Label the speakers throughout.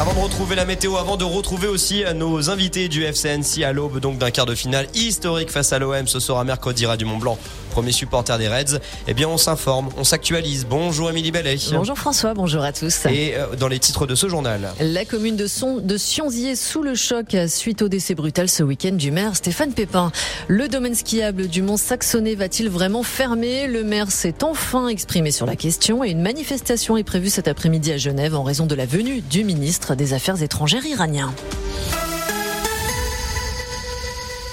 Speaker 1: Avant de retrouver la météo, avant de retrouver aussi nos invités du FCNC à l'aube donc d'un quart de finale historique face à l'OM, ce sera mercredi du Mont Blanc, premier supporter des Reds. Eh bien, on s'informe, on s'actualise. Bonjour Émilie Bellet.
Speaker 2: Bonjour François, bonjour à tous.
Speaker 1: Et euh, dans les titres de ce journal.
Speaker 2: La commune de, Son, de Sionzier sous le choc suite au décès brutal ce week-end du maire Stéphane Pépin. Le domaine skiable du Mont Saxonnet va-t-il vraiment fermer? Le maire s'est enfin exprimé sur la question et une manifestation est prévue cet après-midi à Genève en raison de la venue du ministre des Affaires étrangères iranien.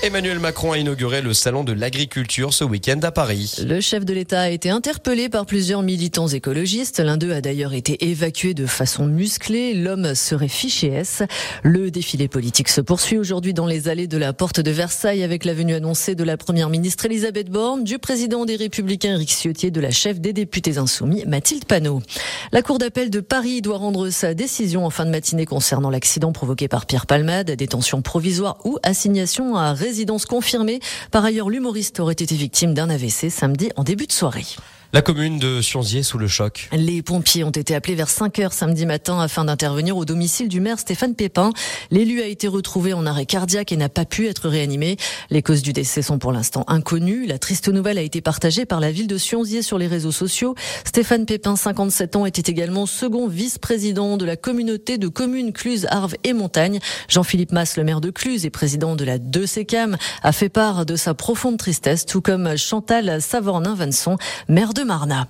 Speaker 1: Emmanuel Macron a inauguré le salon de l'agriculture ce week-end à Paris.
Speaker 2: Le chef de l'État a été interpellé par plusieurs militants écologistes. L'un d'eux a d'ailleurs été évacué de façon musclée. L'homme serait fiché S. Le défilé politique se poursuit aujourd'hui dans les allées de la porte de Versailles avec la venue annoncée de la première ministre Elisabeth Borne, du président des Républicains Eric Ciotti de la chef des députés insoumis Mathilde Panot. La Cour d'appel de Paris doit rendre sa décision en fin de matinée concernant l'accident provoqué par Pierre Palmade, détention provisoire ou assignation à résidence confirmée. Par ailleurs, l'humoriste aurait été victime d'un AVC samedi en début de soirée.
Speaker 1: La commune de Sionzier sous le choc.
Speaker 2: Les pompiers ont été appelés vers 5 heures samedi matin afin d'intervenir au domicile du maire Stéphane Pépin. L'élu a été retrouvé en arrêt cardiaque et n'a pas pu être réanimé. Les causes du décès sont pour l'instant inconnues. La triste nouvelle a été partagée par la ville de Sionzier sur les réseaux sociaux. Stéphane Pépin, 57 ans, était également second vice-président de la communauté de communes Cluse, Arve et Montagne. Jean-Philippe Masse, le maire de Cluse et président de la 2CCAM, a fait part de sa profonde tristesse, tout comme Chantal Savornin-Vanson, maire de Marna.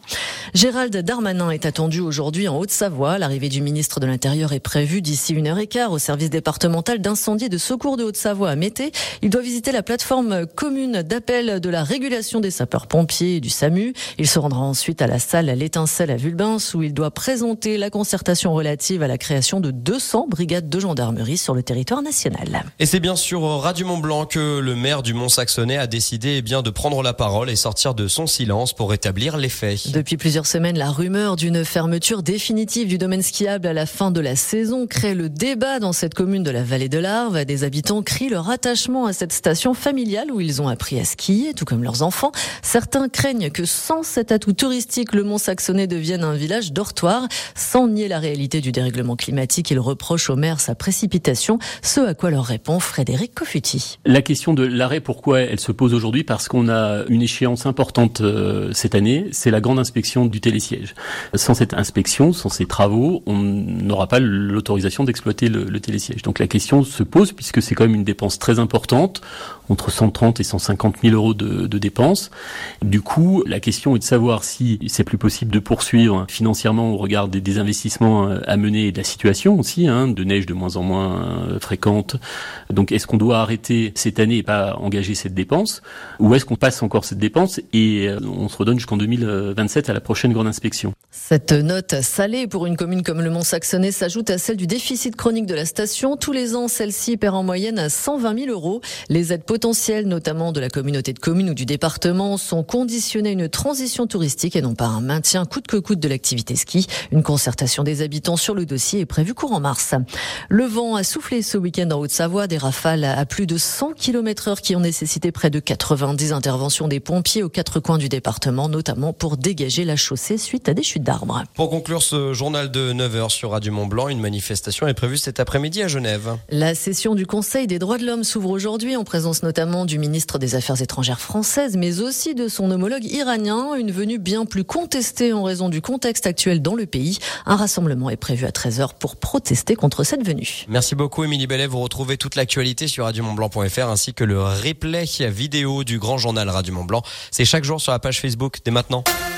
Speaker 2: Gérald Darmanin est attendu aujourd'hui en Haute-Savoie. L'arrivée du ministre de l'Intérieur est prévue d'ici une heure et quart au service départemental d'incendie et de secours de Haute-Savoie à Mété. Il doit visiter la plateforme commune d'appel de la régulation des sapeurs-pompiers et du SAMU. Il se rendra ensuite à la salle L'étincelle à Vulbins où il doit présenter la concertation relative à la création de 200 brigades de gendarmerie sur le territoire national.
Speaker 1: Et c'est bien sûr Radio Mont Blanc que le maire du Mont-Saxonnet a décidé eh de prendre la parole et sortir de son silence pour rétablir les faits.
Speaker 2: Depuis plusieurs semaines, la rumeur d'une fermeture définitive du domaine skiable à la fin de la saison crée le débat dans cette commune de la vallée de l'Arve. Des habitants crient leur attachement à cette station familiale où ils ont appris à skier, tout comme leurs enfants. Certains craignent que sans cet atout touristique, le Mont-Saxonnet devienne un village dortoir. Sans nier la réalité du dérèglement climatique, ils reprochent au maire sa précipitation, ce à quoi leur répond Frédéric Cofuti.
Speaker 3: La question de l'arrêt, pourquoi elle se pose aujourd'hui? Parce qu'on a une échéance importante euh, cette année c'est la grande inspection du télésiège. Sans cette inspection, sans ces travaux, on n'aura pas l'autorisation d'exploiter le, télésiège. Donc la question se pose, puisque c'est quand même une dépense très importante, entre 130 et 150 000 euros de, dépenses. Du coup, la question est de savoir si c'est plus possible de poursuivre financièrement au regard des, des investissements euh, à mener et de la situation aussi, hein, de neige de moins en moins euh, fréquente. Donc est-ce qu'on doit arrêter cette année et pas engager cette dépense, ou est-ce qu'on passe encore cette dépense et euh, on se redonne jusqu'en 2000 27 à la prochaine grande inspection.
Speaker 2: Cette note salée pour une commune comme le Mont-Saxonnet s'ajoute à celle du déficit chronique de la station. Tous les ans, celle-ci perd en moyenne à 120 000 euros. Les aides potentielles, notamment de la communauté de communes ou du département, sont conditionnées à une transition touristique et non pas un maintien coûte que coûte de l'activité ski. Une concertation des habitants sur le dossier est prévue courant mars. Le vent a soufflé ce week-end en Haute-Savoie, des rafales à plus de 100 km heure qui ont nécessité près de 90 interventions des pompiers aux quatre coins du département, notamment pour dégager la chaussée suite à des chutes d'arbres.
Speaker 1: Pour conclure ce journal de 9h sur Radio Mont Blanc, une manifestation est prévue cet après-midi à Genève.
Speaker 2: La session du Conseil des droits de l'homme s'ouvre aujourd'hui en présence notamment du ministre des Affaires étrangères françaises, mais aussi de son homologue iranien, une venue bien plus contestée en raison du contexte actuel dans le pays. Un rassemblement est prévu à 13h pour protester contre cette venue.
Speaker 1: Merci beaucoup Émilie Bellet, vous retrouvez toute l'actualité sur radiomontblanc.fr ainsi que le replay vidéo du grand journal Radio Mont Blanc. C'est chaque jour sur la page Facebook dès maintenant.